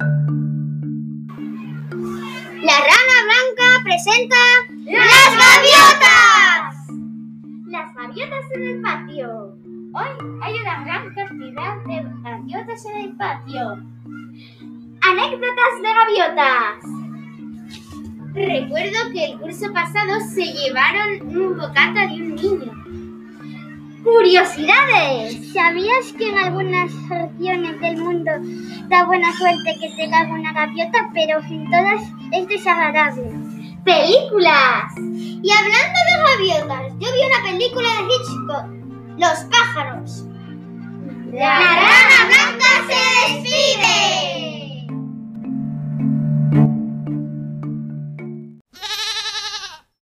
La rana blanca presenta las gaviotas. Las gaviotas en el patio. Hoy hay una gran cantidad de gaviotas en el patio. Anécdotas de gaviotas. Recuerdo que el curso pasado se llevaron un bocata de un niño. Curiosidades. ¿Sabías que en algunas regiones del mundo da buena suerte que te caiga una gaviota, pero en todas es desagradable? Películas. Y hablando de gaviotas, yo vi una película de Hitchcock, Los pájaros. La